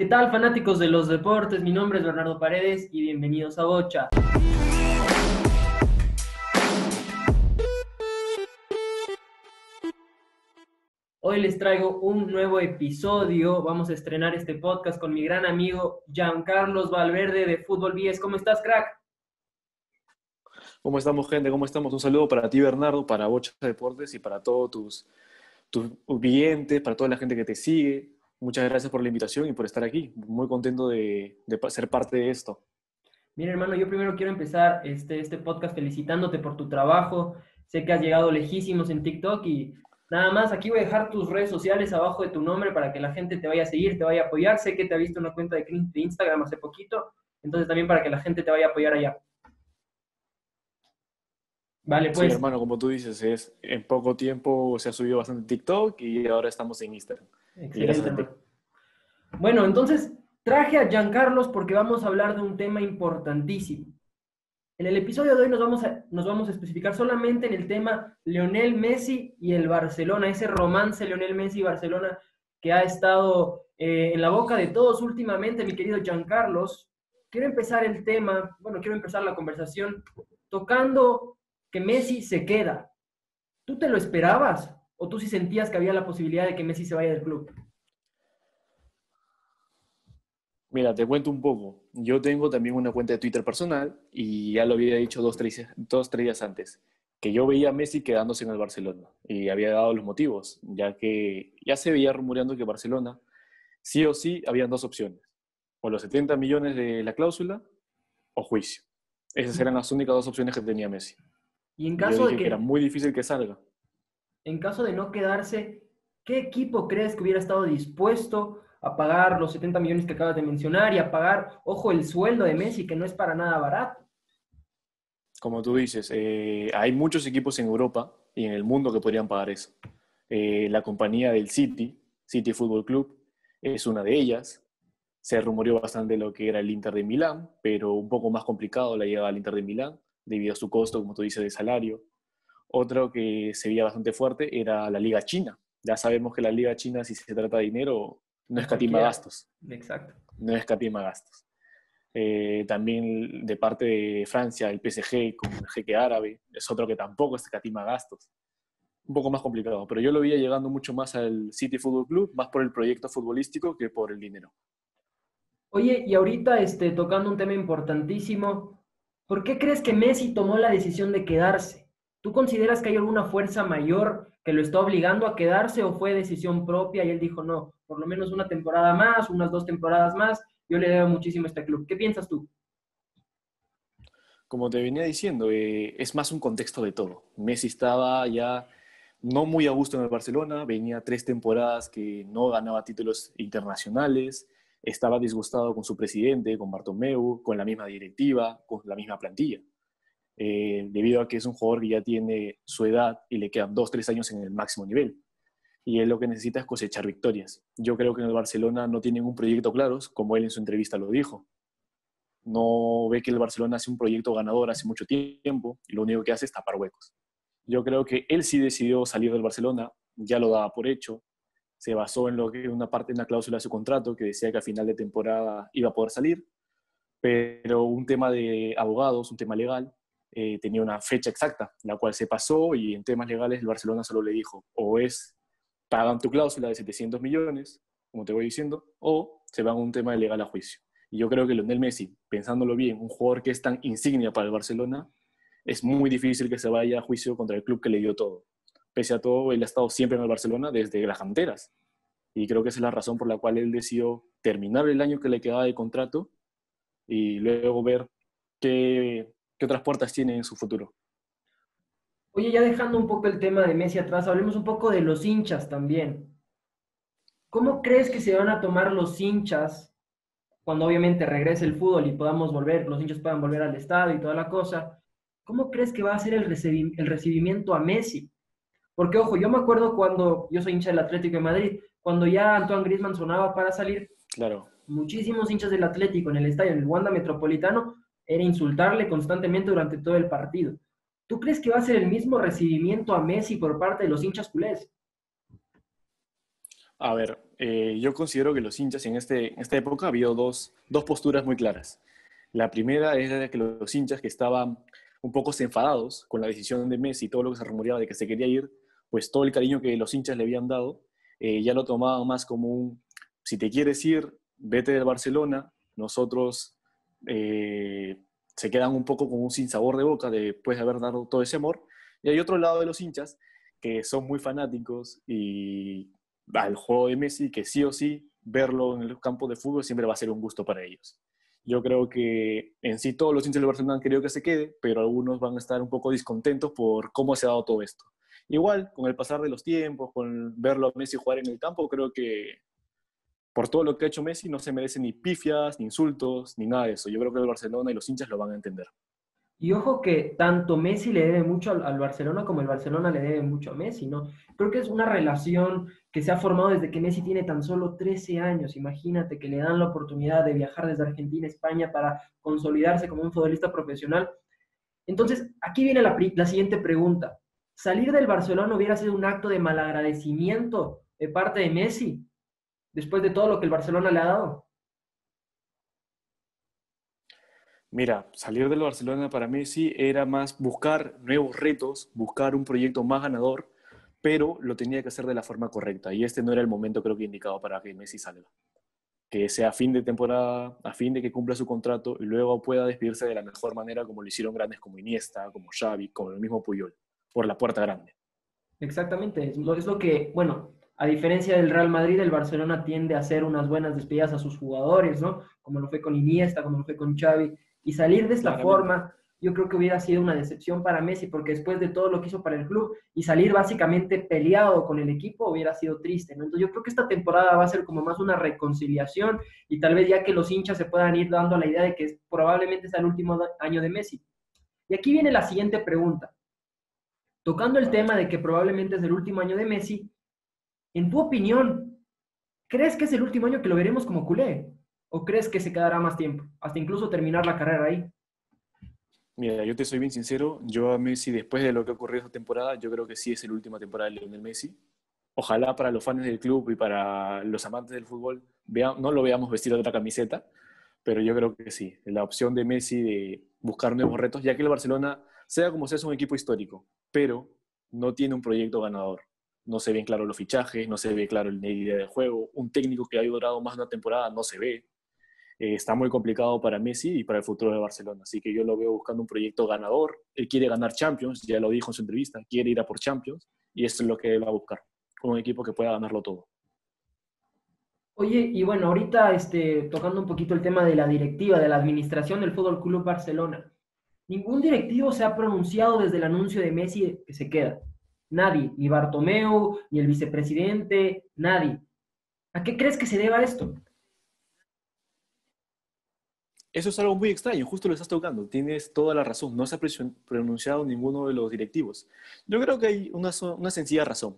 ¿Qué tal, fanáticos de los deportes? Mi nombre es Bernardo Paredes y bienvenidos a Bocha. Hoy les traigo un nuevo episodio. Vamos a estrenar este podcast con mi gran amigo Giancarlos Valverde de Fútbol 10. ¿Cómo estás, crack? ¿Cómo estamos, gente? ¿Cómo estamos? Un saludo para ti, Bernardo, para Bocha Deportes y para todos tus, tus clientes, para toda la gente que te sigue. Muchas gracias por la invitación y por estar aquí. Muy contento de, ser parte de esto. Mira, hermano, yo primero quiero empezar este, este podcast felicitándote por tu trabajo. Sé que has llegado lejísimos en TikTok y nada más, aquí voy a dejar tus redes sociales abajo de tu nombre para que la gente te vaya a seguir, te vaya a apoyar. Sé que te ha visto una cuenta de Instagram hace poquito, entonces también para que la gente te vaya a apoyar allá. Vale, pues. Sí, hermano, como tú dices, es, en poco tiempo se ha subido bastante TikTok y ahora estamos en Instagram. Excelente. Bueno, entonces traje a Giancarlos porque vamos a hablar de un tema importantísimo. En el episodio de hoy nos vamos a, nos vamos a especificar solamente en el tema Leonel Messi y el Barcelona, ese romance Leonel Messi y Barcelona que ha estado eh, en la boca de todos últimamente, mi querido Giancarlos. Quiero empezar el tema, bueno, quiero empezar la conversación tocando que Messi se queda. ¿Tú te lo esperabas? ¿O tú sí sentías que había la posibilidad de que Messi se vaya del club? Mira, te cuento un poco. Yo tengo también una cuenta de Twitter personal y ya lo había dicho dos, tres, dos, tres días antes, que yo veía a Messi quedándose en el Barcelona y había dado los motivos, ya que ya se veía rumoreando que Barcelona sí o sí habían dos opciones, o los 70 millones de la cláusula o juicio. Esas eran las únicas dos opciones que tenía Messi. Y en caso de que, era muy difícil que salga. En caso de no quedarse, ¿qué equipo crees que hubiera estado dispuesto a pagar los 70 millones que acabas de mencionar y a pagar, ojo, el sueldo de Messi, que no es para nada barato? Como tú dices, eh, hay muchos equipos en Europa y en el mundo que podrían pagar eso. Eh, la compañía del City, City Football Club, es una de ellas. Se rumoreó bastante lo que era el Inter de Milán, pero un poco más complicado la llegada al Inter de Milán debido a su costo, como tú dices, de salario. Otro que se veía bastante fuerte era la Liga China. Ya sabemos que la Liga China, si se trata de dinero, no escatima gastos. Exacto. No escatima gastos. Eh, también de parte de Francia, el PSG con el jeque árabe, es otro que tampoco escatima gastos. Un poco más complicado, pero yo lo veía llegando mucho más al City Football Club, más por el proyecto futbolístico que por el dinero. Oye, y ahorita este, tocando un tema importantísimo, ¿Por qué crees que Messi tomó la decisión de quedarse? ¿Tú consideras que hay alguna fuerza mayor que lo está obligando a quedarse o fue decisión propia y él dijo, no, por lo menos una temporada más, unas dos temporadas más, yo le debo muchísimo a este club? ¿Qué piensas tú? Como te venía diciendo, eh, es más un contexto de todo. Messi estaba ya no muy a gusto en el Barcelona, venía tres temporadas que no ganaba títulos internacionales, estaba disgustado con su presidente, con Bartomeu, con la misma directiva, con la misma plantilla. Eh, debido a que es un jugador que ya tiene su edad y le quedan dos, tres años en el máximo nivel. Y él lo que necesita es cosechar victorias. Yo creo que en el Barcelona no tienen un proyecto claro, como él en su entrevista lo dijo. No ve que el Barcelona hace un proyecto ganador hace mucho tiempo y lo único que hace es tapar huecos. Yo creo que él sí decidió salir del Barcelona, ya lo daba por hecho, se basó en lo que una parte en la cláusula de su contrato que decía que a final de temporada iba a poder salir, pero un tema de abogados, un tema legal, eh, tenía una fecha exacta, la cual se pasó y en temas legales el Barcelona solo le dijo, o es pagan tu cláusula de 700 millones, como te voy diciendo, o se van a un tema legal a juicio. Y yo creo que Lionel Messi, pensándolo bien, un jugador que es tan insignia para el Barcelona, es muy difícil que se vaya a juicio contra el club que le dio todo pese a todo, él ha estado siempre en el Barcelona desde las canteras. Y creo que esa es la razón por la cual él decidió terminar el año que le quedaba de contrato y luego ver qué, qué otras puertas tiene en su futuro. Oye, ya dejando un poco el tema de Messi atrás, hablemos un poco de los hinchas también. ¿Cómo crees que se van a tomar los hinchas cuando obviamente regrese el fútbol y podamos volver, los hinchas puedan volver al estadio y toda la cosa? ¿Cómo crees que va a ser el, el recibimiento a Messi? Porque, ojo, yo me acuerdo cuando yo soy hincha del Atlético de Madrid, cuando ya Antoine Griezmann sonaba para salir, claro. muchísimos hinchas del Atlético en el estadio, en el Wanda Metropolitano, era insultarle constantemente durante todo el partido. ¿Tú crees que va a ser el mismo recibimiento a Messi por parte de los hinchas culés? A ver, eh, yo considero que los hinchas en, este, esta época ha habido dos, dos posturas muy claras. La primera es de que los hinchas que estaban un poco enfadados con la decisión de Messi y todo lo que se rumoreaba de que se quería ir, pues todo el cariño que los hinchas le habían dado, eh, ya lo tomaban más como un, si te quieres ir, vete del Barcelona, nosotros eh, se quedan un poco con un sinsabor de boca después de haber dado todo ese amor. Y hay otro lado de los hinchas que son muy fanáticos y al juego de Messi, que sí o sí verlo en el campo de fútbol siempre va a ser un gusto para ellos. Yo creo que en sí todos los hinchas del Barcelona han querido que se quede, pero algunos van a estar un poco discontentos por cómo se ha dado todo esto. Igual, con el pasar de los tiempos, con verlo a Messi jugar en el campo, creo que por todo lo que ha hecho Messi no se merece ni pifias, ni insultos, ni nada de eso. Yo creo que el Barcelona y los hinchas lo van a entender. Y ojo que tanto Messi le debe mucho al, Barcelona como el Barcelona le debe mucho a Messi, ¿no? Creo que es una relación que se ha formado desde que Messi tiene tan solo 13 años. Imagínate que le dan la oportunidad de viajar desde Argentina a España para consolidarse como un futbolista profesional. Entonces, aquí viene la, la siguiente pregunta. ¿Salir del Barcelona hubiera sido un acto de malagradecimiento de parte de Messi después de todo lo que el Barcelona le ha dado? Mira, salir del Barcelona para Messi era más buscar nuevos retos, buscar un proyecto más ganador, pero lo tenía que hacer de la forma correcta. Y este no era el momento, creo que, indicado para que Messi salga. Que sea a fin de temporada, a fin de que cumpla su contrato y luego pueda despedirse de la mejor manera, como lo hicieron grandes como Iniesta, como Xavi, como el mismo Puyol, por la puerta grande. Exactamente, es lo, es lo que, bueno, a diferencia del Real Madrid, el Barcelona tiende a hacer unas buenas despedidas a sus jugadores, ¿no? Como lo fue con Iniesta, como lo fue con Xavi y salir de esta forma, yo creo que hubiera sido una decepción para Messi, porque después de todo lo que hizo para el club y salir básicamente peleado con el equipo hubiera sido triste, ¿no? Entonces yo creo que esta temporada va a ser como más una reconciliación y tal vez ya que los hinchas se puedan ir dando la idea de que probablemente sea el último año de Messi. Y aquí viene la siguiente pregunta. Tocando el tema de que probablemente es el último año de Messi, en tu opinión, ¿crees que es el último año que lo veremos como culé? ¿O crees que se quedará más tiempo, hasta incluso terminar la carrera ahí? Mira, yo te soy bien sincero, yo a Messi, después de lo que ha ocurrido esta temporada, yo creo que sí es la última temporada de Lionel Messi. Ojalá para los fans del club y para los amantes del fútbol no lo veamos vestir de otra camiseta, pero yo creo que sí, la opción de Messi de buscar nuevos retos, ya que el Barcelona, sea como sea, es un equipo histórico, pero no tiene un proyecto ganador. No se ven claros los fichajes, no se ve claro la idea de juego, un técnico que ha durado más de una temporada no se ve. Eh, está muy complicado para Messi y para el futuro de Barcelona. Así que yo lo veo buscando un proyecto ganador. Él quiere ganar Champions, ya lo dijo en su entrevista, quiere ir a por Champions y eso es lo que él va a buscar, un equipo que pueda ganarlo todo. Oye, y bueno, ahorita este, tocando un poquito el tema de la directiva, de la administración del Fútbol Club Barcelona. Ningún directivo se ha pronunciado desde el anuncio de Messi que se queda. Nadie, ni Bartomeu, ni el vicepresidente, nadie. ¿A qué crees que se deba esto? Eso es algo muy extraño, justo lo estás tocando, tienes toda la razón, no se ha pronunciado ninguno de los directivos. Yo creo que hay una, una sencilla razón.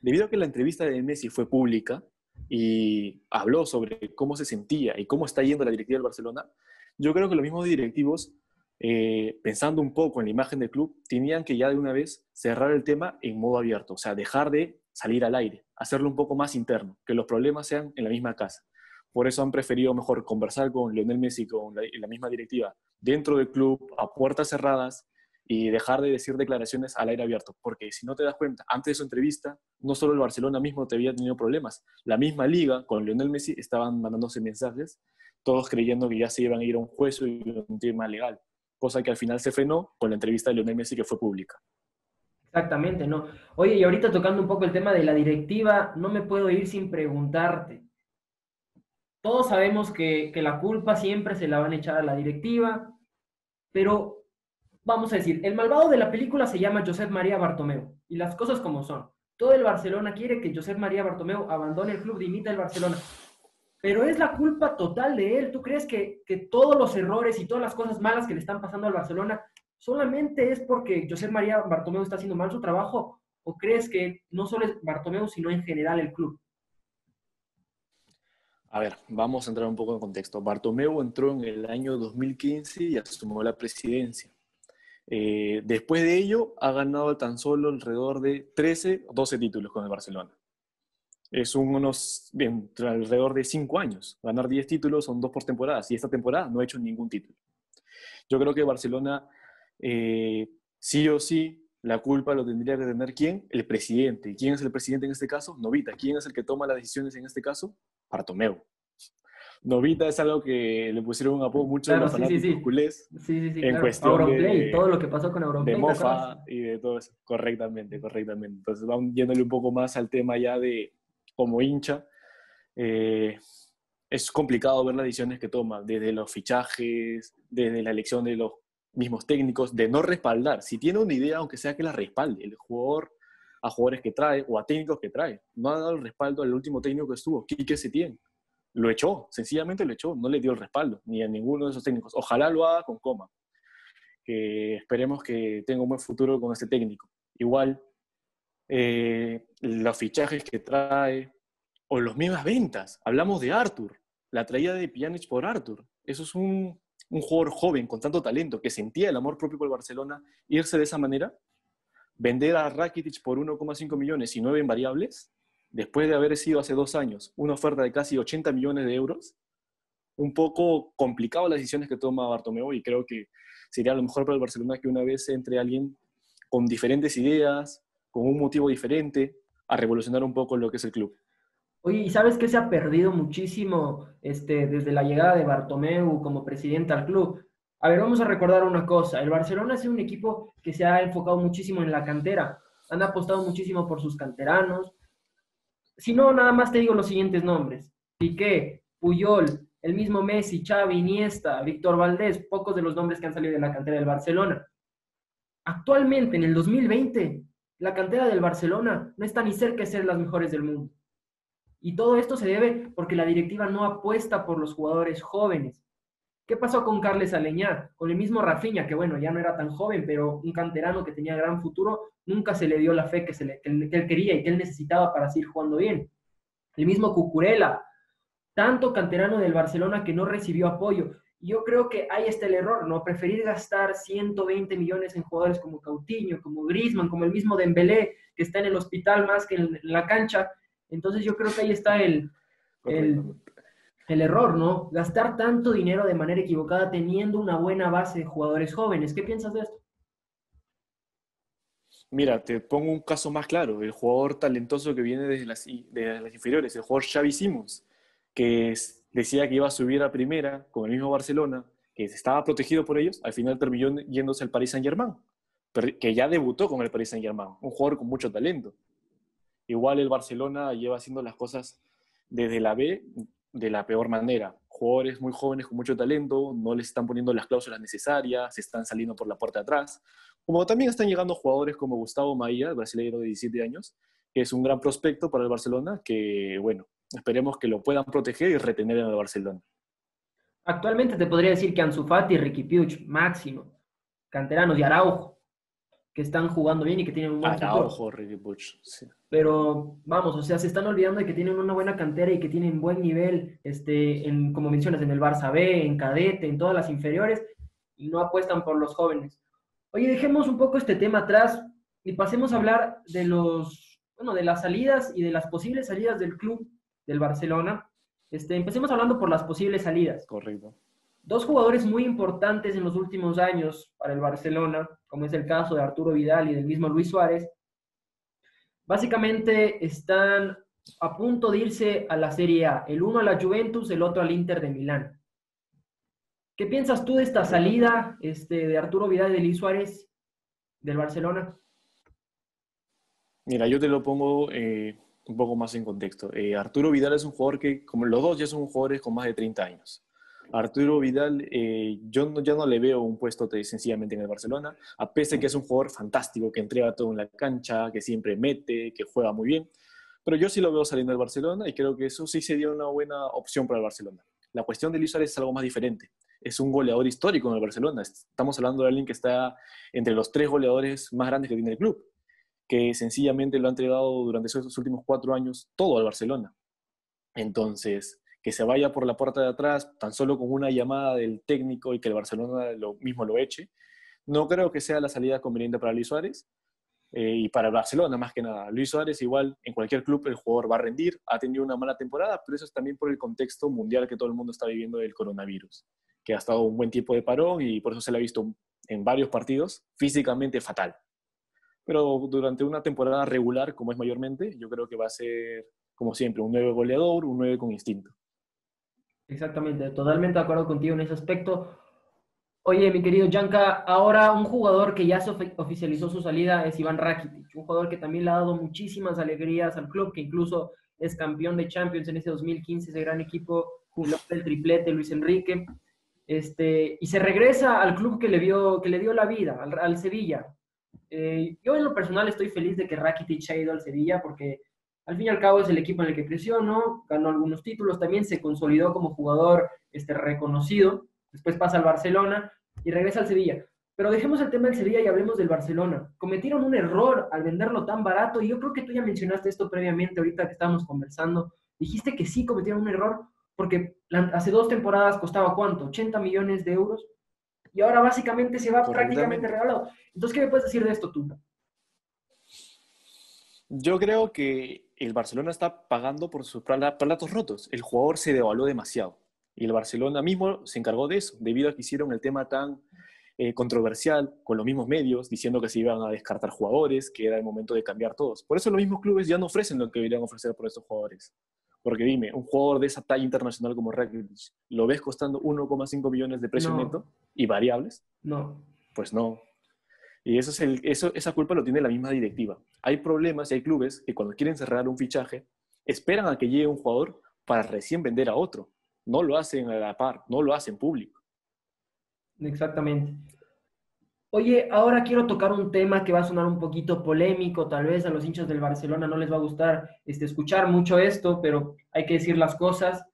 Debido a que la entrevista de Messi fue pública y habló sobre cómo se sentía y cómo está yendo la directiva del Barcelona, yo creo que los mismos directivos, eh, pensando un poco en la imagen del club, tenían que ya de una vez cerrar el tema en modo abierto, o sea, dejar de salir al aire, hacerlo un poco más interno, que los problemas sean en la misma casa. Por eso han preferido mejor conversar con Lionel Messi, con la, misma directiva, dentro del club, a puertas cerradas, y dejar de decir declaraciones al aire abierto. Porque si no te das cuenta, antes de su entrevista, no solo el Barcelona mismo te había tenido problemas, la misma liga con Lionel Messi estaban mandándose mensajes, todos creyendo que ya se iban a ir a un juicio y un tema legal, cosa que al final se frenó con la entrevista de Lionel Messi que fue pública. Exactamente, ¿no? Oye, y ahorita tocando un poco el tema de la directiva, no me puedo ir sin preguntarte. Todos sabemos que, la culpa siempre se la van a echar a la directiva, pero vamos a decir, el malvado de la película se llama Josep María Bartomeu, y las cosas como son. Todo el Barcelona quiere que Josep María Bartomeu abandone el club, dimita el Barcelona. Pero es la culpa total de él. ¿Tú crees que, que, todos los errores y todas las cosas malas que le están pasando al Barcelona solamente es porque Josep María Bartomeu está haciendo mal su trabajo? ¿O crees que no solo es Bartomeu, sino en general el club? A ver, vamos a entrar un poco en contexto. Bartomeu entró en el año 2015 y asumió la presidencia. Eh, después de ello, ha ganado tan solo alrededor de 13 o 12 títulos con el Barcelona. Es unos, bien, alrededor de cinco años. Ganar 10 títulos son dos por temporada, y esta temporada no ha hecho ningún título. Yo creo que Barcelona, eh, sí o sí, la culpa lo tendría que tener quién? El presidente. ¿Quién es el presidente en este caso? Novita. ¿Quién es el que toma las decisiones en este caso? Bartomeu. Novita es algo que le pusieron un apodo mucho Claro, los sí, sí, fanáticos sí. en claro. cuestión Auronplay, de- todo lo que pasó con Auronplay. de mofa y de todo eso. Correctamente, correctamente. Entonces vamos yéndole un poco más al tema ya de como hincha. eh, es complicado ver las decisiones que toma, desde los fichajes, desde la elección de los mismos técnicos, de no respaldar. Si tiene una idea, aunque sea que la respalde, el jugador a jugadores que trae o a técnicos que trae. No ha dado el respaldo al último técnico que estuvo, Quique Setién. Lo echó, sencillamente lo echó, no le dio el respaldo, ni a ninguno de esos técnicos. Ojalá lo haga con coma que esperemos que tenga un buen futuro con este técnico. Igual, eh, los fichajes que trae, o las mismas ventas. Hablamos de Arthur, la traída de Pjanic por Arthur. Eso es un, un jugador joven con tanto talento que sentía el amor propio por el Barcelona. Irse de esa manera, vender a Rakitic por 1,5 millones y 9 en variables, después de haber sido hace dos años una oferta de casi 80 millones de euros, un poco complicado las decisiones que toma Bartomeu y creo que sería lo mejor para el Barcelona que una vez entre alguien con diferentes ideas, con un motivo diferente, a revolucionar un poco lo que es el club. Oye, ¿y sabes qué se ha perdido muchísimo este, desde la llegada de Bartomeu como presidente al club? A ver, vamos a recordar una cosa. El Barcelona es un equipo que se ha enfocado muchísimo en la cantera. Han apostado muchísimo por sus canteranos. Si no, nada más te digo los siguientes nombres. Piqué, Puyol, el mismo Messi, Xavi, Iniesta, Víctor Valdés, pocos de los nombres que han salido de la cantera del Barcelona. Actualmente, en el 2020, la cantera del Barcelona no está ni cerca de ser las mejores del mundo. Y todo esto se debe porque la directiva no apuesta por los jugadores jóvenes. ¿Qué pasó con Carles Aleñá? Con el mismo Rafinha, que bueno, ya no era tan joven, pero un canterano que tenía gran futuro, nunca se le dio la fe que, se le- que él, que él quería y que él necesitaba para seguir jugando bien. El mismo Cucurella, tanto canterano del Barcelona que no recibió apoyo. Yo creo que ahí está el error, ¿no? Preferir gastar 120 millones en jugadores como Coutinho, como Griezmann, como el mismo Dembélé, que está en el hospital más que en, la cancha. Entonces yo creo que ahí está el, el, el error, ¿no? Gastar tanto dinero de manera equivocada teniendo una buena base de jugadores jóvenes. ¿Qué piensas de esto? Mira, te pongo un caso más claro, el jugador talentoso que viene desde las, de las inferiores, el jugador Xavi Simons, que es- decía que iba a subir a primera con el mismo Barcelona, que estaba protegido por ellos, al final terminó yéndose al Paris Saint-Germain, que ya debutó con el Paris Saint-Germain, un jugador con mucho talento. Igual el Barcelona lleva haciendo las cosas desde la B de la peor manera. Jugadores muy jóvenes con mucho talento, no les están poniendo las cláusulas necesarias, se están saliendo por la puerta atrás. Como también están llegando jugadores como Gustavo Maía, brasileño de 17 años, que es un gran prospecto para el Barcelona, que bueno, esperemos que lo puedan proteger y retener en el Barcelona. Actualmente te podría decir que Ansu Fati, Ricky Puig, Máximo, canteranos y Araujo, que están jugando bien y que tienen un buen futuro. Araujo, Ricky Puig, sí. Pero vamos, o sea, se están olvidando de que tienen una buena cantera y que tienen buen nivel, este, en, como mencionas, en el Barça B, en cadete, en todas las inferiores, y no apuestan por los jóvenes. Oye, dejemos un poco este tema atrás y pasemos a hablar de los, bueno, de las salidas y de las posibles salidas del club del Barcelona. Este, empecemos hablando por las posibles salidas. Correcto. Dos jugadores muy importantes en los últimos años para el Barcelona, como es el caso de Arturo Vidal y del mismo Luis Suárez, básicamente están a punto de irse a la Serie A. El uno a la Juventus, el otro al Inter de Milán. ¿Qué piensas tú de esta salida este, de Arturo Vidal y de Luis Suárez del Barcelona? Mira, yo te lo pongo eh, un poco más en contexto. Eh, Arturo Vidal es un jugador que, como los dos, ya son jugadores con más de 30 años. Arturo Vidal, eh, yo no, ya no le veo un puesto sencillamente en el Barcelona, a pesar de que es un jugador fantástico, que entrega todo en la cancha, que siempre mete, que juega muy bien. Pero yo sí lo veo saliendo del Barcelona y creo que eso sí sería una buena opción para el Barcelona. La cuestión de Luis Suárez es algo más diferente. Es un goleador histórico en el Barcelona. Estamos hablando de alguien que está entre los tres goleadores más grandes que tiene el club que sencillamente lo ha entregado durante esos últimos cuatro años todo al Barcelona. Entonces, que se vaya por la puerta de atrás, tan solo con una llamada del técnico y que el Barcelona lo mismo lo eche, no creo que sea la salida conveniente para Luis Suárez. Eh, y para Barcelona, más que nada. Luis Suárez, igual, en cualquier club el jugador va a rendir, ha tenido una mala temporada, pero eso es también por el contexto mundial que todo el mundo está viviendo del coronavirus, que ha estado un buen tiempo de parón y por eso se le ha visto en varios partidos físicamente fatal. Pero durante una temporada regular, como es mayormente, yo creo que va a ser, como siempre, un 9 goleador, un 9 con instinto. Exactamente, totalmente de acuerdo contigo en ese aspecto. Oye, mi querido Janka, ahora un jugador que ya se oficializó su salida es Iván Rakitic, un jugador que también le ha dado muchísimas alegrías al club, que incluso es campeón de Champions en ese 2015, ese gran equipo, jugó el triplete Luis Enrique, este, y se regresa al club que le, vio, que le dio la vida, al, Sevilla. Eh, yo en lo personal estoy feliz de que Rakitic haya ido al Sevilla porque al fin y al cabo es el equipo en el que creció, ¿no? Ganó algunos títulos, también se consolidó como jugador este, reconocido después pasa al Barcelona y regresa al Sevilla. Pero dejemos el tema del Sevilla y hablemos del Barcelona. Cometieron un error al venderlo tan barato y yo creo que tú ya mencionaste esto previamente, ahorita que estábamos conversando. Dijiste que sí cometieron un error porque hace dos temporadas costaba cuánto, 80 millones de euros y ahora básicamente se va prácticamente regalado. Entonces, ¿qué me puedes decir de esto tú? Yo creo que el Barcelona está pagando por sus platos rotos. El jugador se devaluó demasiado. Y el Barcelona mismo se encargó de eso, debido a que hicieron el tema tan eh, controversial con los mismos medios, diciendo que se iban a descartar jugadores, que era el momento de cambiar todos. Por eso los mismos clubes ya no ofrecen lo que deberían ofrecer por estos jugadores. Porque dime, un jugador de esa talla internacional como Rakitic, ¿lo ves costando 1,5 millones de precio neto y variables? No. Pues no. Y eso es el, eso, esa culpa lo tiene la misma directiva. Hay problemas y hay clubes que cuando quieren cerrar un fichaje, esperan a que llegue un jugador para recién vender a otro no lo hacen a la par, no lo hacen público. Exactamente. Oye, ahora quiero tocar un tema que va a sonar un poquito polémico, tal vez a los hinchas del Barcelona no les va a gustar este, escuchar mucho esto, pero hay que decir las cosas.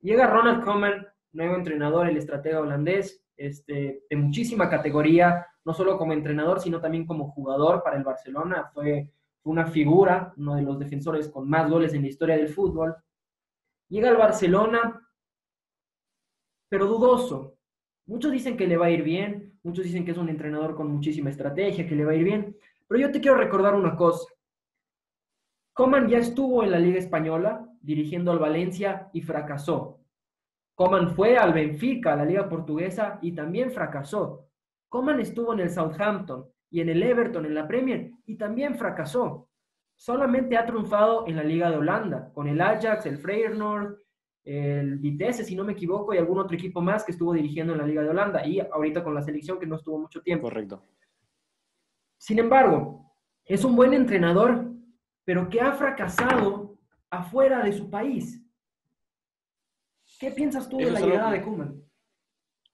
Llega Ronald Koeman, nuevo entrenador, el estratega holandés, este, de muchísima categoría, no solo como entrenador, sino también como jugador para el Barcelona. Fue, una figura, uno de los defensores con más goles en la historia del fútbol. Llega al Barcelona, pero dudoso. Muchos dicen que le va a ir bien, muchos dicen que es un entrenador con muchísima estrategia, que le va a ir bien, pero yo te quiero recordar una cosa. Coman ya estuvo en la Liga Española dirigiendo al Valencia y fracasó. Coman fue al Benfica, a la Liga Portuguesa, y también fracasó. Coman estuvo en el Southampton y en el Everton en la Premier y también fracasó. Solamente ha triunfado en la Liga de Holanda, con el Ajax, el Feyenoord, el Vitesse, si no me equivoco, y algún otro equipo más que estuvo dirigiendo en la Liga de Holanda y ahorita con la selección que no estuvo mucho tiempo. Correcto. Sin embargo, es un buen entrenador, pero que ha fracasado afuera de su país. ¿Qué piensas tú de la llegada de Koeman?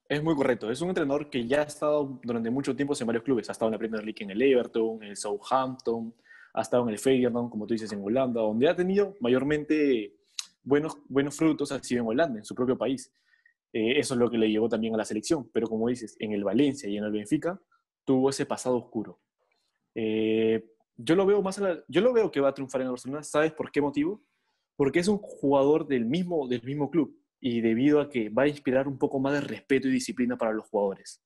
Es muy correcto. Es un entrenador que ya ha estado durante mucho tiempo en varios clubes. Ha estado en la Premier League en el Everton, en el Southampton, ha estado en el Feyenoord, como tú dices, en Holanda, donde ha tenido mayormente buenos, buenos frutos ha sido en Holanda, en su propio país. Eh, eso es lo que le llevó también a la selección. Pero como dices, en el Valencia y en el Benfica tuvo ese pasado oscuro. Eh, yo lo veo más yo lo veo que va a triunfar en Barcelona. ¿Sabes por qué motivo? Porque es un jugador del mismo, del mismo club y debido a que va a inspirar un poco más de respeto y disciplina para los jugadores.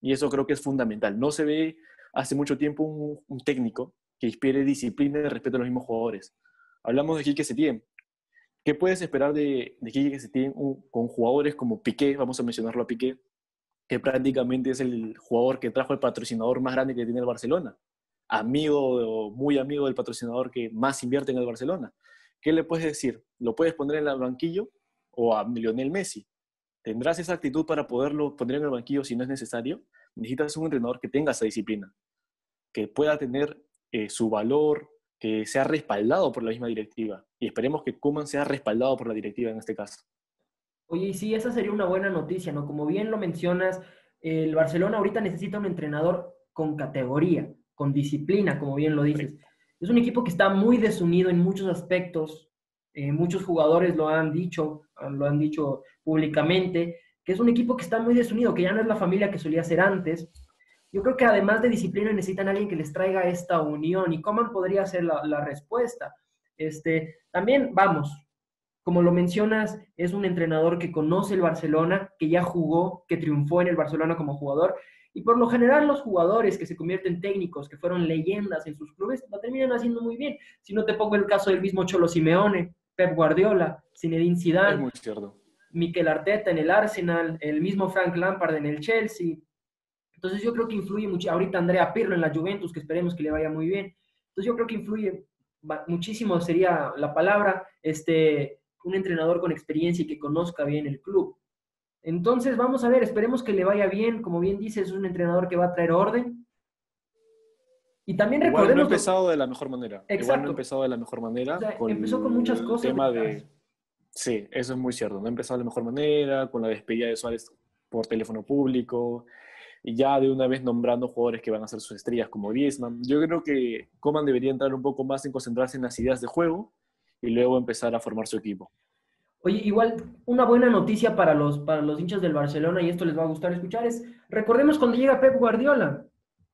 Y eso creo que es fundamental. No se ve hace mucho tiempo un, técnico que inspire disciplina y respeto a los mismos jugadores. Hablamos de Quique Setién, ¿Qué puedes esperar de, de tienen con jugadores como Piqué, vamos a mencionarlo a Piqué, que prácticamente es el jugador que trajo el patrocinador más grande que tiene el Barcelona? Amigo o muy amigo del patrocinador que más invierte en el Barcelona. ¿Qué le puedes decir? ¿Lo puedes poner en el banquillo o a Lionel Messi? ¿Tendrás esa actitud para poderlo poner en el banquillo si no es necesario? Necesitas un entrenador que tenga esa disciplina, que pueda tener eh, su valor, que sea respaldado por la misma directiva. Y esperemos que Kuman sea respaldado por la directiva en este caso. Oye, sí, esa sería una buena noticia, ¿no? Como bien lo mencionas, el Barcelona ahorita necesita un entrenador con categoría, con disciplina, como bien lo dices. Es un equipo que está muy desunido en muchos aspectos. Eh, muchos jugadores lo han dicho, lo han dicho públicamente, que es un equipo que está muy desunido, que ya no es la familia que solía ser antes. Yo creo que además de disciplina necesitan a alguien que les traiga esta unión y Coman podría ser la, respuesta. Este, también, vamos, como lo mencionas, es un entrenador que conoce el Barcelona, que ya jugó, que triunfó en el Barcelona como jugador Y por lo general los jugadores que se convierten técnicos, que fueron leyendas en sus clubes, lo terminan haciendo muy bien. Si no te pongo el caso del mismo Cholo Simeone, Pep Guardiola, Zinedine Zidane, muy cierto. Mikel Arteta en el Arsenal, el mismo Frank Lampard en el Chelsea. Entonces yo creo que influye mucho. Ahorita Andrea Pirlo en la Juventus, que esperemos que le vaya muy bien. Entonces yo creo que influye muchísimo, sería la palabra, este, un entrenador con experiencia y que conozca bien el club. Entonces, vamos a ver, esperemos que le vaya bien. Como bien dices, es un entrenador que va a traer orden. Y también recordemos... Igual no ha empezado de la mejor manera. Igual no ha empezado de la mejor manera. empezó con muchas cosas. tema de... Sí, eso es muy cierto. No ha empezado de la mejor manera, con la despedida de Suárez por teléfono público, y ya de una vez nombrando jugadores que van a ser sus estrellas como Griezmann. Yo creo que Coman debería entrar un poco más en concentrarse en las ideas de juego y luego empezar a formar su equipo. Oye, igual una buena noticia para los, para los hinchas del Barcelona, y esto les va a gustar escuchar, es, recordemos cuando llega Pep Guardiola.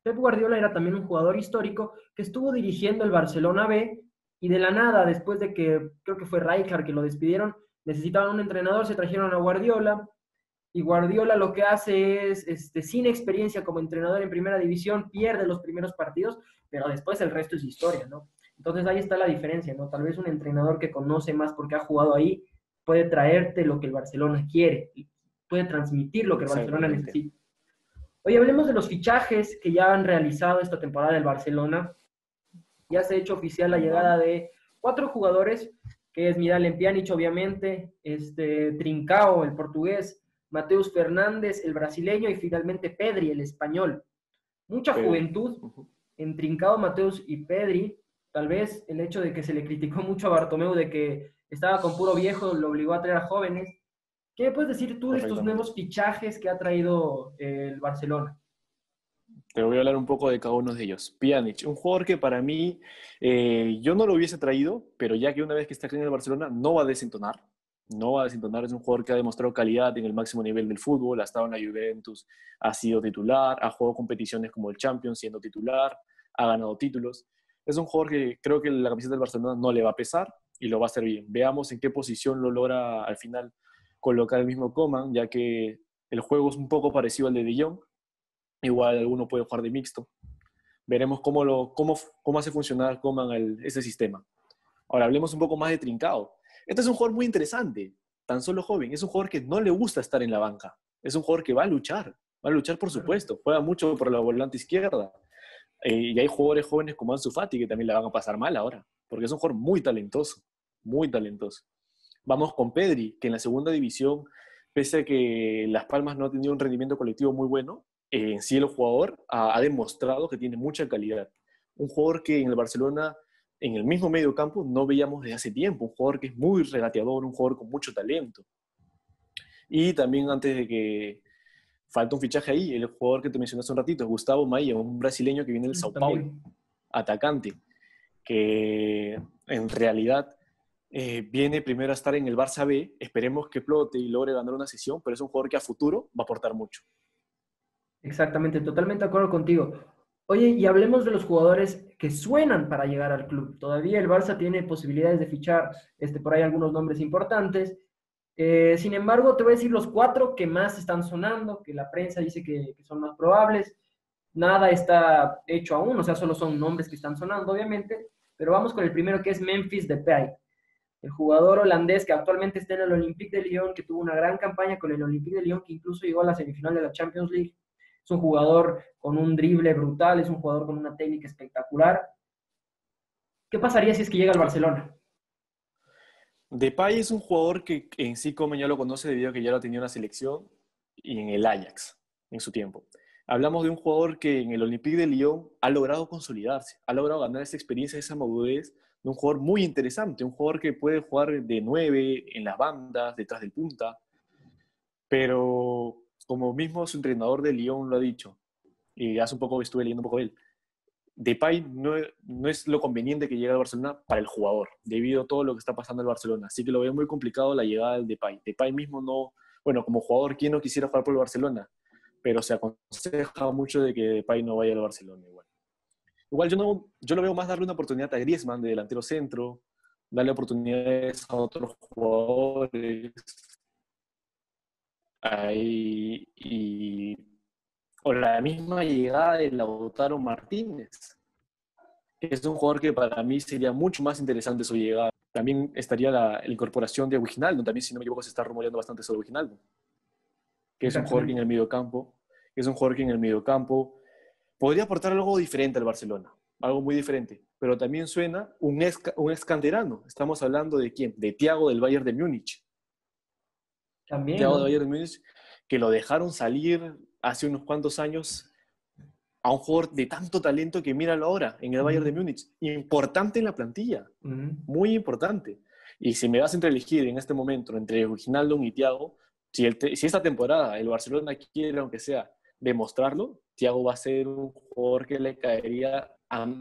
Pep Guardiola era también un jugador histórico que estuvo dirigiendo el Barcelona B y de la nada, después de que creo que fue Rijkaard que lo despidieron, necesitaban un entrenador, se trajeron a Guardiola, y Guardiola lo que hace es, este, sin experiencia como entrenador en primera división, pierde los primeros partidos, pero después el resto es historia, ¿no? Entonces ahí está la diferencia, ¿no? Tal vez un entrenador que conoce más porque ha jugado ahí, puede traerte lo que el Barcelona quiere, puede transmitir lo que el Barcelona necesita. Hoy hablemos de los fichajes que ya han realizado esta temporada del Barcelona. Ya se ha hecho oficial la llegada de cuatro jugadores, que es Miralem Pjanic, obviamente, este, Trincao, el portugués, Mateus Fernández, el brasileño, y finalmente Pedri, el español. Mucha juventud en Trincao, Mateus y Pedri. Tal vez el hecho de que se le criticó mucho a Bartomeu de que estaba con puro viejo, lo obligó a traer a jóvenes. ¿Qué puedes decir tú de estos nuevos fichajes que ha traído eh, el Barcelona? Te voy a hablar un poco de cada uno de ellos. Pjanic, un jugador que para mí eh, yo no lo hubiese traído, pero ya que una vez que está aquí en el Barcelona no va a desentonar. No va a desentonar, es un jugador que ha demostrado calidad en el máximo nivel del fútbol, ha estado en la Juventus, ha sido titular, ha jugado competiciones como el Champions siendo titular, ha ganado títulos. Es un jugador que creo que la camiseta del Barcelona no le va a pesar, y lo va a hacer bien. Veamos en qué posición lo logra al final colocar el mismo Coman, ya que el juego es un poco parecido al de De Jong. Igual alguno puede jugar de mixto. Veremos cómo, lo, cómo, cómo hace funcionar Coman ese sistema. Ahora hablemos un poco más de Trincado. Este es un jugador muy interesante, tan solo joven. Es un jugador que no le gusta estar en la banca. Es un jugador que va a luchar. Va a luchar por supuesto. Juega mucho por la volante izquierda. Eh, y hay jugadores jóvenes como Ansu Fati que también le van a pasar mal ahora, porque es un jugador muy talentoso muy talentoso. Vamos con Pedri, que en la segunda división, pese a que Las Palmas no ha tenido un rendimiento colectivo muy bueno, eh, en sí el jugador ha, demostrado que tiene mucha calidad. Un jugador que en el Barcelona, en el mismo medio campo, no veíamos desde hace tiempo. Un jugador que es muy regateador, un jugador con mucho talento. Y también antes de que falta un fichaje ahí, el jugador que te mencioné hace un ratito, Gustavo Maia, un brasileño que viene del Sao Paulo, atacante, que en realidad eh, viene primero a estar en el Barça B. Esperemos que flote y logre ganar una sesión, pero es un jugador que a futuro va a aportar mucho. Exactamente, totalmente de acuerdo contigo. Oye, y hablemos de los jugadores que suenan para llegar al club. Todavía el Barça tiene posibilidades de fichar este, por ahí algunos nombres importantes. Eh, sin embargo, te voy a decir los cuatro que más están sonando, que la prensa dice que, que son más probables. Nada está hecho aún, o sea, solo son nombres que están sonando, obviamente. Pero vamos con el primero que es Memphis Depay el jugador holandés que actualmente está en el Olympique de Lyon, que tuvo una gran campaña con el Olympique de Lyon, que incluso llegó a la semifinal de la Champions League. Es un jugador con un drible brutal, es un jugador con una técnica espectacular. ¿Qué pasaría si es que llega al Barcelona? Depay es un jugador que en sí como ya lo conoce debido a que ya lo tenía en la selección y en el Ajax en su tiempo. Hablamos de un jugador que en el Olympique de Lyon ha logrado consolidarse, ha logrado ganar esa experiencia, esa madurez un jugador muy interesante, un jugador que puede jugar de nueve, en las bandas, detrás del punta, pero como mismo su entrenador de Lyon lo ha dicho, y hace un poco estuve leyendo un poco de él, Depay no, no es lo conveniente que llegue al Barcelona para el jugador, debido a todo lo que está pasando el Barcelona. Así que lo veo muy complicado la llegada del Depay. Depay mismo no, bueno, como jugador, ¿quién no quisiera jugar por el Barcelona? Pero se aconseja mucho de que Depay no vaya al Barcelona igual. Igual yo, no, yo lo veo más darle una oportunidad a Griezmann de delantero centro, darle oportunidades a otros jugadores. Y o la misma llegada de Lautaro Martínez, es un jugador que para mí sería mucho más interesante su llegada. También estaría la, incorporación de Wijnaldum, también si no me equivoco se está rumoreando bastante sobre Wijnaldum, que es un jugador que en el mediocampo, que es un jugador en el mediocampo podría aportar algo diferente al Barcelona, algo muy diferente, pero también suena un ex, un. Estamos hablando de quién? De Thiago del Bayern de Múnich. También. Thiago Bayern de Múnich, que lo dejaron salir hace unos cuantos años a un jugador de tanto talento que míralo ahora en el Bayern de Múnich. Importante en la plantilla, muy importante. Y si me vas a elegir en este momento entre Wijnaldum y Thiago, si, si esta temporada el Barcelona quiere, aunque sea, demostrarlo, Thiago va a ser un jugador que le caería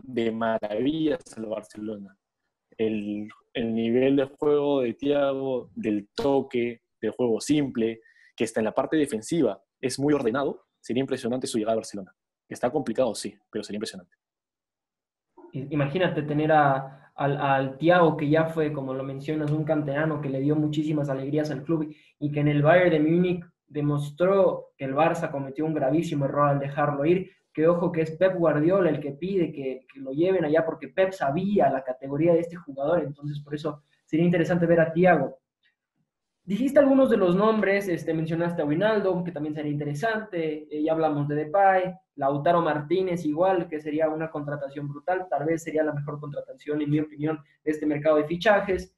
de maravillas al Barcelona. El, el nivel de juego de Thiago, del toque, del juego simple, que está en la parte defensiva, es muy ordenado, sería impresionante su llegada a Barcelona. Está complicado, sí, pero sería impresionante. Imagínate tener a, al, Thiago, que ya fue, como lo mencionas, un canterano que le dio muchísimas alegrías al club y que en el Bayern de Múnich demostró que el Barça cometió un gravísimo error al dejarlo ir, que ojo que es Pep Guardiola el que pide que, que, lo lleven allá porque Pep sabía la categoría de este jugador, entonces por eso sería interesante ver a Thiago. Dijiste algunos de los nombres, este, mencionaste a Winaldo, que también sería interesante, eh, ya hablamos de Depay, Lautaro Martínez igual, que sería una contratación brutal, tal vez sería la mejor contratación, en mi opinión, de este mercado de fichajes.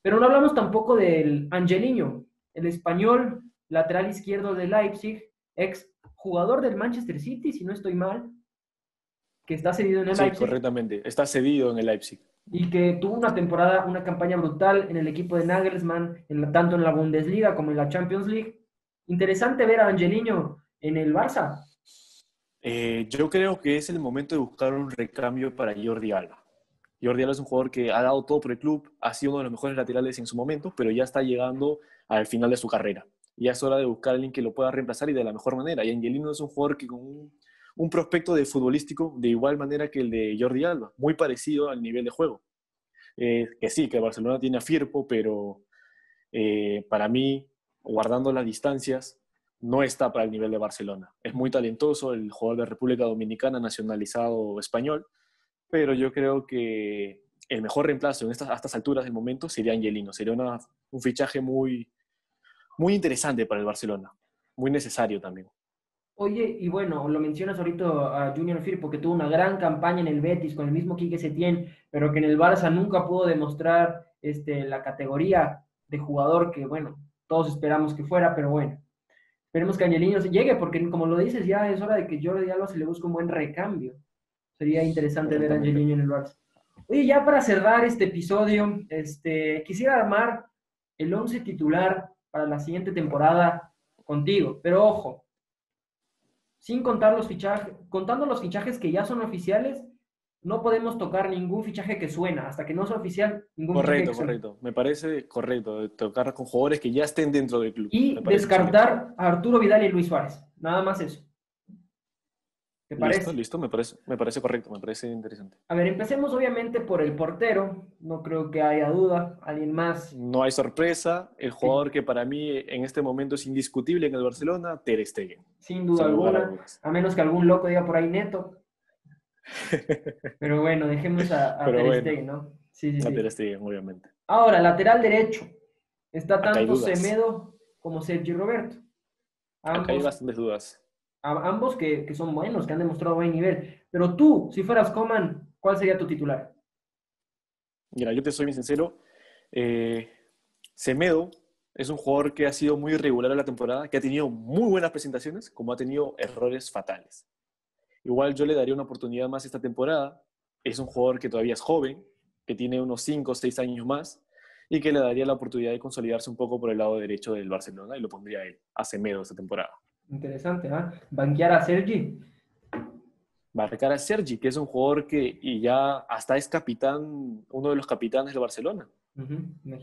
Pero no hablamos tampoco del Angeliño, el español lateral izquierdo de Leipzig, ex jugador del Manchester City, si no estoy mal, que está cedido en el sí, Leipzig. correctamente, está cedido en el Leipzig y que tuvo una temporada, una campaña brutal en el equipo de Nagelsmann, en tanto en la Bundesliga como en la Champions League. Interesante ver a Angelino en el Barça. Eh, yo creo que es el momento de buscar un recambio para Jordi Alba. Jordi Alba es un jugador que ha dado todo por el club, ha sido uno de los mejores laterales en su momento, pero ya está llegando al final de su carrera. Ya es hora de buscar a alguien que lo pueda reemplazar y de la mejor manera. Y Angelino es un jugador que con un un prospecto de futbolístico de igual manera que el de Jordi Alba, muy parecido al nivel de juego. Eh, que sí, que Barcelona tiene a Firpo, pero eh, para mí, guardando las distancias, no está para el nivel de Barcelona. Es muy talentoso el jugador de República Dominicana, nacionalizado español, pero yo creo que el mejor reemplazo en estas, a estas alturas del momento sería Angelino. Sería un fichaje muy, muy interesante para el Barcelona, muy necesario también. Oye, y bueno, lo mencionas ahorita a Junior Firpo, que tuvo una gran campaña en el Betis con el mismo Quique Setién, pero que en el Barça nunca pudo demostrar este, la categoría de jugador que, bueno, todos esperamos que fuera, pero bueno, esperemos que Angelino se llegue, porque como lo dices, ya es hora de que Jordi Alba se le busque un buen recambio. Sería interesante ver a Angelino en el Barça. Oye, ya para cerrar este episodio, este, quisiera armar el once titular para la siguiente temporada contigo, pero ojo, sin contar los fichajes, contando los fichajes que ya son oficiales, no podemos tocar ningún fichaje que suena. Hasta que no sea oficial, ningún correcto, fichaje Correcto, Me parece correcto tocar con jugadores que ya estén dentro del club. Y descartar a Arturo Vidal y Luis Suárez. Nada más eso. ¿Te parece? Listo, listo, me parece, me parece correcto, me parece interesante. A ver, empecemos obviamente por el portero, no creo que haya duda, alguien más. No hay sorpresa, el jugador que para mí en este momento es indiscutible en el Barcelona, Ter Stegen. Sin duda alguna, a menos que algún loco diga por ahí neto. Pero bueno, dejemos a, Ter Stegen, ¿no? Sí, sí, a Ter Stegen, obviamente. Ahora, lateral derecho, está tanto Semedo como Sergi Roberto. Acá hay bastantes dudas ambos que, son buenos, que han demostrado buen nivel. Pero tú, si fueras Coman, ¿cuál sería tu titular? Mira, yo te soy muy sincero. Eh, Semedo es un jugador que ha sido muy irregular en la temporada, que ha tenido muy buenas presentaciones, como ha tenido errores fatales. Igual yo le daría una oportunidad más esta temporada. Es un jugador que todavía es joven, que tiene unos 5 o 6 años más, y que le daría la oportunidad de consolidarse un poco por el lado derecho del Barcelona, y lo pondría a él, a Semedo esta temporada. Interesante, ¿ah? Banquear a Sergi. Banquear a Sergi, que es un jugador que y ya hasta es capitán, uno de los capitanes del Barcelona.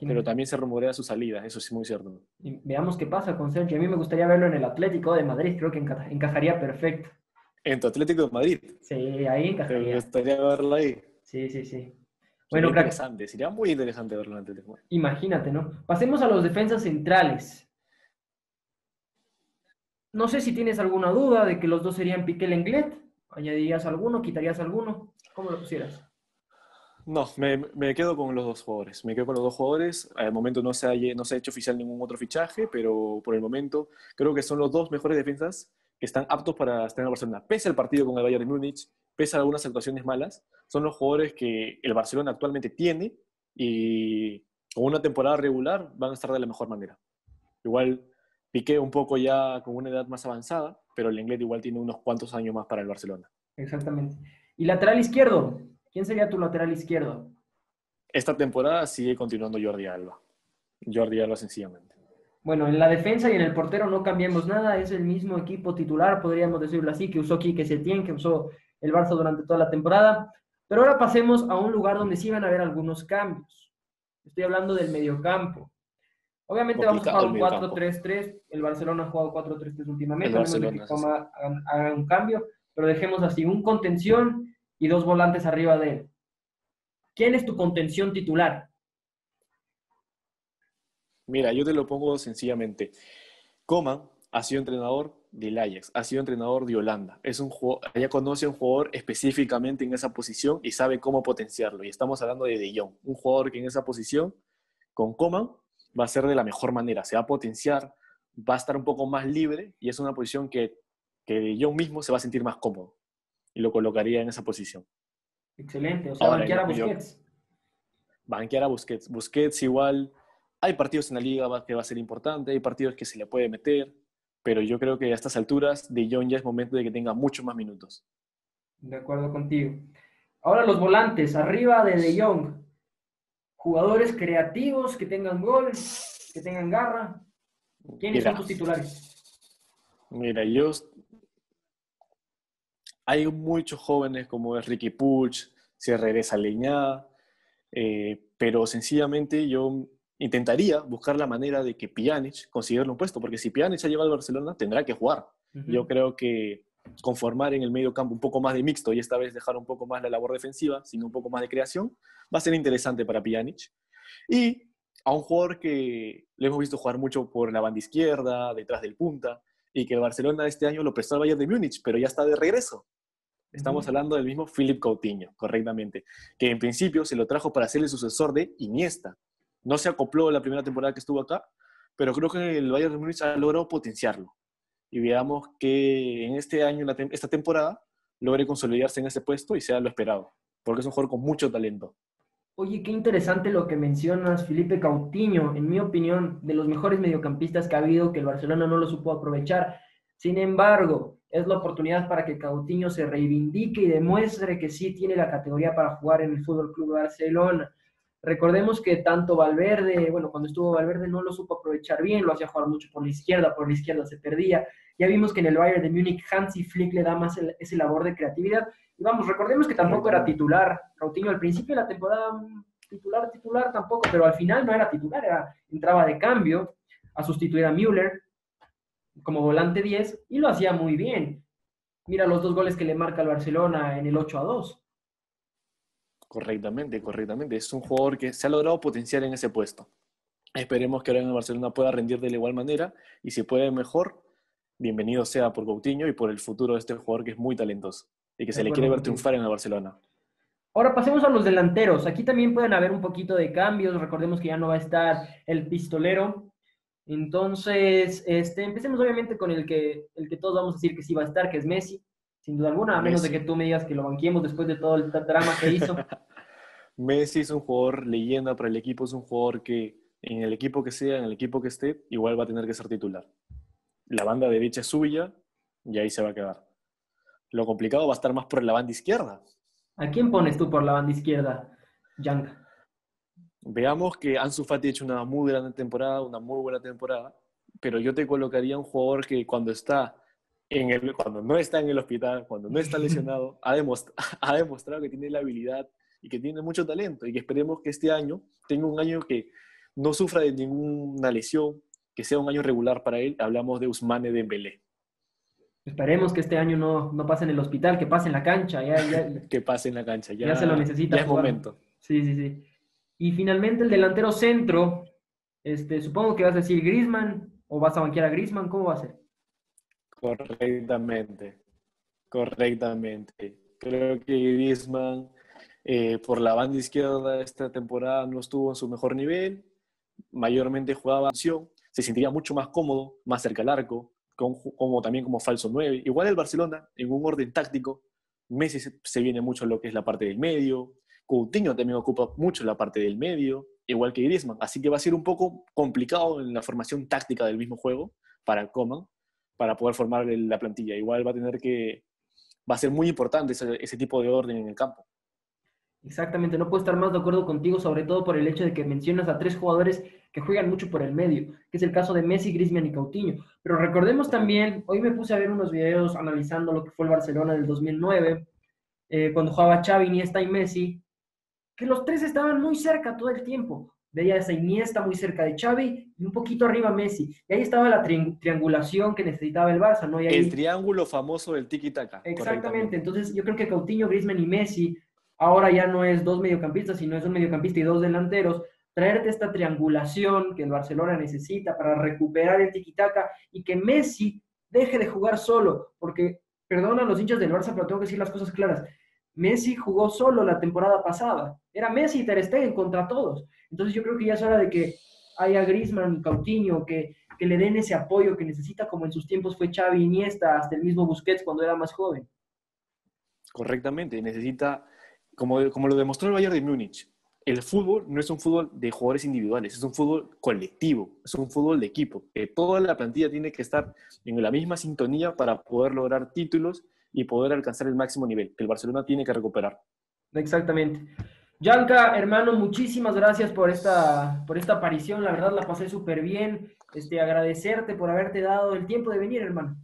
Pero también se rumorea su salida, eso sí muy cierto. Y veamos qué pasa con Sergi. A mí me gustaría verlo en el Atlético de Madrid, creo que encajaría perfecto. ¿En tu Atlético de Madrid? Sí, ahí encajaría. Me gustaría verlo ahí. Sí, sí, sí. Bueno, sería interesante, sería muy interesante verlo en Atlético. Imagínate, ¿no? Pasemos a los defensas centrales. No sé si tienes alguna duda de que los dos serían Piqué Lenglet. ¿Añadirías alguno? ¿Quitarías alguno? ¿Cómo lo pusieras? No, me, quedo con los dos jugadores. Me quedo con los dos jugadores. Al momento no se, ha, hecho oficial ningún otro fichaje, pero por el momento creo que son los dos mejores defensas que están aptos para estar en Barcelona. Pese al partido con el Bayern Múnich, pese a algunas actuaciones malas, son los jugadores que el Barcelona actualmente tiene y con una temporada regular van a estar de la mejor manera. Igual Piqué un poco ya con una edad más avanzada, pero el inglés igual tiene unos cuantos años más para el Barcelona. Exactamente. ¿Y lateral izquierdo? ¿Quién sería tu lateral izquierdo? Esta temporada sigue continuando Jordi Alba. Jordi Alba sencillamente. Bueno, en la defensa y en el portero no cambiamos nada, es el mismo equipo titular, podríamos decirlo así, que usó Quique Setién, que usó el Barça durante toda la temporada. Pero ahora pasemos a un lugar donde sí van a haber algunos cambios. Estoy hablando del mediocampo. Obviamente vamos a jugar un 4-3-3. El Barcelona ha jugado 4-3-3 últimamente. El Barcelona, haga un cambio, pero dejemos así un contención y dos volantes arriba de él. ¿Quién es tu contención titular? Mira, yo te lo pongo sencillamente. Coman ha sido entrenador del Ajax, ha sido entrenador de Holanda. Es un ya conoce a un jugador específicamente en esa posición y sabe cómo potenciarlo. Y estamos hablando de De Jong, un jugador que en esa posición, con Coman, va a ser de la mejor manera. Se va a potenciar, va a estar un poco más libre y es una posición que, que De Jong mismo se va a sentir más cómodo. Y lo colocaría en esa posición. Excelente. O sea, banquear a Busquets. Banquear a Busquets. Busquets igual hay partidos en la liga que va a ser importante, hay partidos que se le puede meter, pero yo creo que a estas alturas De Jong ya es momento de que tenga muchos más minutos. De acuerdo contigo. Ahora los volantes, arriba de De Jong, jugadores creativos que tengan gol, que tengan garra. ¿Quiénes son tus titulares? Mira, yo... Hay muchos jóvenes como es Ricky Puch, se regresa Leñá, eh, pero sencillamente yo intentaría buscar la manera de que Pjanic consiguiera un puesto, porque si Pjanic ha llegado al Barcelona, tendrá que jugar. Yo creo que conformar en el medio campo un poco más de mixto y esta vez dejar un poco más la labor defensiva, sino un poco más de creación, va a ser interesante para Pjanic. Y a un jugador que le hemos visto jugar mucho por la banda izquierda, detrás del punta, y que el Barcelona este año lo prestó al Bayern de Múnich, pero ya está de regreso. Estamos hablando del mismo Philip Coutinho, correctamente, que en principio se lo trajo para ser el sucesor de Iniesta. No se acopló la primera temporada que estuvo acá, pero creo que el Bayern de Múnich ha logrado potenciarlo. Y veamos que en este año, esta temporada, logre consolidarse en ese puesto y sea lo esperado, porque es un jugador con mucho talento. Oye, qué interesante lo que mencionas, Felipe Coutinho, en mi opinión, de los mejores mediocampistas que ha habido, que el Barcelona no lo supo aprovechar. Sin embargo, es la oportunidad para que Coutinho se reivindique y demuestre que sí tiene la categoría para jugar en el Fútbol Club Barcelona. Recordemos que tanto Valverde, bueno, cuando estuvo Valverde no lo supo aprovechar bien, lo hacía jugar mucho por la izquierda, por la izquierda se perdía. Ya vimos que en el Bayern de Múnich Hansi Flick le da más ese labor de creatividad. Y vamos, recordemos que tampoco era titular. Coutinho al principio de la temporada, mm, titular, titular tampoco, pero al final no era titular, entraba de cambio a sustituir a Müller como volante 10 y lo hacía muy bien. Mira los dos goles que le marca al Barcelona en el 8 a 2. Correctamente, correctamente. Es un jugador que se ha logrado potenciar en ese puesto. Esperemos que ahora en el Barcelona pueda rendir de la igual manera y si puede mejor, bienvenido sea por Coutinho y por el futuro de este jugador que es muy talentoso y que se le quiere ver triunfar en el Barcelona. Ahora pasemos a los delanteros. Aquí también pueden haber un poquito de cambios. Recordemos que ya no va a estar el pistolero. Entonces, este, empecemos obviamente con el que, el que todos vamos a decir que sí va a estar, que es Messi sin duda alguna, a menos de que tú me digas que lo banquemos después de todo el drama que hizo. Messi es un jugador leyenda para el equipo, es un jugador que en el equipo que sea, en el equipo que esté, igual va a tener que ser titular. La banda derecha es suya y ahí se va a quedar. Lo complicado va a estar más por la banda izquierda. ¿A quién pones tú por la banda izquierda, Yanka? Veamos que Ansu Fati ha hecho una muy grande temporada, una muy buena temporada, pero yo te colocaría un jugador que cuando está cuando no está en el hospital, cuando no está lesionado, ha, ha demostrado que tiene la habilidad y que tiene mucho talento y que esperemos que este año tenga un año que no sufra de ninguna lesión, que sea un año regular para él. Hablamos de Usmane Dembélé. Esperemos que este año no, no, pase en el hospital, que pase en la cancha. que pase en la cancha, ya, ya se lo necesita. Ya es momento. Sí, sí, sí. Y finalmente el delantero centro, este, supongo que vas a decir Grisman o vas a banquear a Grisman, ¿cómo va a ser? Correctamente, correctamente. Creo que Griezmann eh, por la banda izquierda esta temporada no estuvo en su mejor nivel, mayormente jugaba acción, se sentía mucho más cómodo, más cerca al arco, como, también como falso 9. Igual el Barcelona, en un orden táctico, Messi se, viene mucho en lo que es la parte del medio, Coutinho también ocupa mucho la parte del medio, igual que Griezmann, así que va a ser un poco complicado en la formación táctica del mismo juego para Coman, para poder formar la plantilla. Igual va a tener que, va a ser muy importante ese tipo de orden en el campo. Exactamente, no puedo estar más de acuerdo contigo, sobre todo por el hecho de que mencionas a tres jugadores que juegan mucho por el medio, que es el caso de Messi, Griezmann y Coutinho. Pero recordemos también, hoy me puse a ver unos videos analizando lo que fue el Barcelona del 2009, eh, cuando jugaba Xavi, Iniesta y Messi, que los tres estaban muy cerca todo el tiempo. Veía esa Iniesta muy cerca de Xavi y un poquito arriba Messi. Y ahí estaba la triangulación que necesitaba el Barça, ¿no? El triángulo famoso del tiki-taka. Exactamente. Entonces yo creo que Coutinho, Griezmann y Messi ahora ya no es dos mediocampistas, sino es un mediocampista y dos delanteros, traerte esta triangulación que el Barcelona necesita para recuperar el tiquitaca y que Messi deje de jugar solo, porque perdona a los hinchas del Barça, pero tengo que decir las cosas claras. Messi jugó solo la temporada pasada. Era Messi y Ter Stegen contra todos. Entonces yo creo que ya es hora de que haya Griezmann, Coutinho, que, que le den ese apoyo que necesita, como en sus tiempos fue Xavi, Iniesta, hasta el mismo Busquets cuando era más joven. Correctamente, necesita como, lo demostró el Bayern de Múnich, el fútbol no es un fútbol de jugadores individuales, es un fútbol colectivo, es un fútbol de equipo. toda la plantilla tiene que estar en la misma sintonía para poder lograr títulos y poder alcanzar el máximo nivel que el Barcelona tiene que recuperar. Exactamente. Yanka, hermano, muchísimas gracias por esta, por esta aparición. La verdad la pasé súper bien. Este, agradecerte por haberte dado el tiempo de venir, hermano.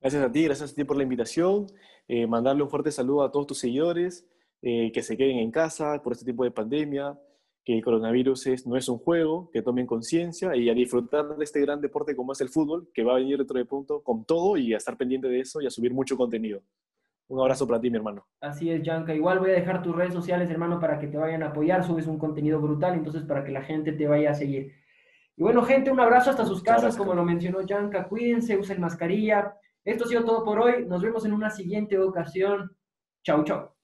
Gracias a ti, gracias a ti por la invitación. Eh, mandarle un fuerte saludo a todos tus seguidores, eh, que se queden en casa por este tipo de pandemia, que el coronavirus es, no es un juego, que tomen conciencia y a disfrutar de este gran deporte como es el fútbol, que va a venir dentro de punto con todo y a estar pendiente de eso y a subir mucho contenido. Un abrazo para ti, mi hermano. Así es, Yanka. Igual voy a dejar tus redes sociales, hermano, para que te vayan a apoyar. Subes un contenido brutal, entonces para que la gente te vaya a seguir. Y bueno, gente, un abrazo hasta sus casas, como lo mencionó Yanka. Cuídense, usen mascarilla. Esto ha sido todo por hoy. Nos vemos en una siguiente ocasión. Chau, chau.